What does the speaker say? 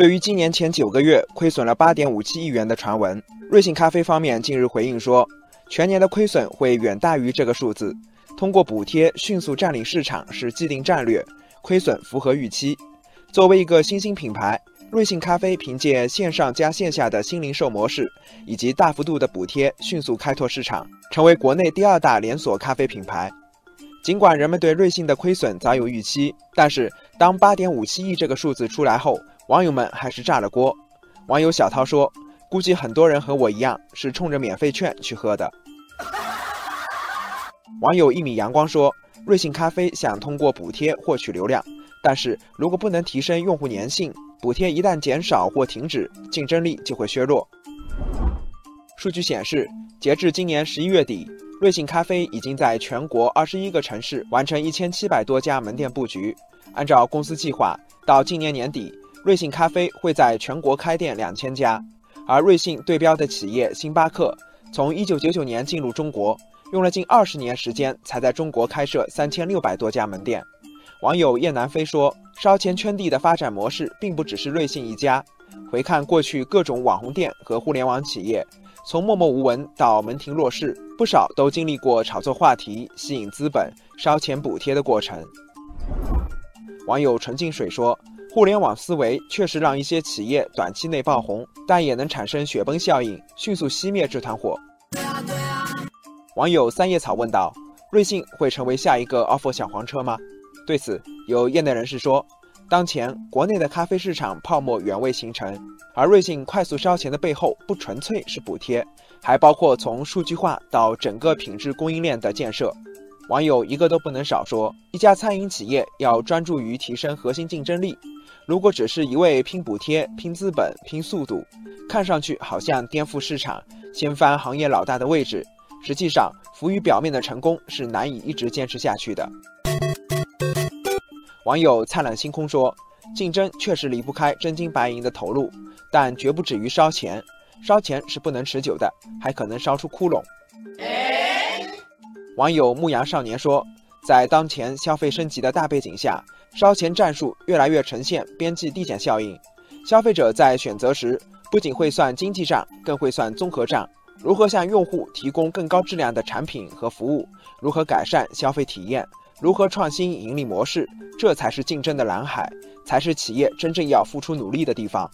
对于今年前九个月亏损了八点五七亿元的传闻，瑞幸咖啡方面近日回应说，全年的亏损会远大于这个数字。通过补贴迅速占领市场是既定战略，亏损符合预期。作为一个新兴品牌，瑞幸咖啡凭借线上加线下的新零售模式以及大幅度的补贴，迅速开拓市场，成为国内第二大连锁咖啡品牌。尽管人们对瑞幸的亏损早有预期，但是当八点五七亿这个数字出来后，网友们还是炸了锅。网友小涛说：“估计很多人和我一样，是冲着免费券去喝的。”网友一米阳光说：“瑞幸咖啡想通过补贴获取流量，但是如果不能提升用户粘性，补贴一旦减少或停止，竞争力就会削弱。”数据显示，截至今年十一月底。瑞幸咖啡已经在全国二十一个城市完成一千七百多家门店布局。按照公司计划，到今年年底，瑞幸咖啡会在全国开店两千家。而瑞幸对标的企业星巴克，从一九九九年进入中国，用了近二十年时间才在中国开设三千六百多家门店。网友燕南飞说：“烧钱圈地的发展模式并不只是瑞幸一家。回看过去各种网红店和互联网企业。”从默默无闻到门庭若市，不少都经历过炒作话题、吸引资本、烧钱补贴的过程。网友纯净水说：“互联网思维确实让一些企业短期内爆红，但也能产生雪崩效应，迅速熄灭这团火。”网友三叶草问道：“瑞幸会成为下一个 offer 小黄车吗？”对此，有业内人士说。当前国内的咖啡市场泡沫远未形成，而瑞幸快速烧钱的背后不纯粹是补贴，还包括从数据化到整个品质供应链的建设。网友一个都不能少说，一家餐饮企业要专注于提升核心竞争力。如果只是一味拼补贴、拼资本、拼速度，看上去好像颠覆市场、掀翻行业老大的位置，实际上浮于表面的成功是难以一直坚持下去的。网友灿烂星空说：“竞争确实离不开真金白银的投入，但绝不止于烧钱。烧钱是不能持久的，还可能烧出窟窿。”网友牧羊少年说：“在当前消费升级的大背景下，烧钱战术越来越呈现边际递减效应。消费者在选择时，不仅会算经济账，更会算综合账。如何向用户提供更高质量的产品和服务？如何改善消费体验？”如何创新盈利模式？这才是竞争的蓝海，才是企业真正要付出努力的地方。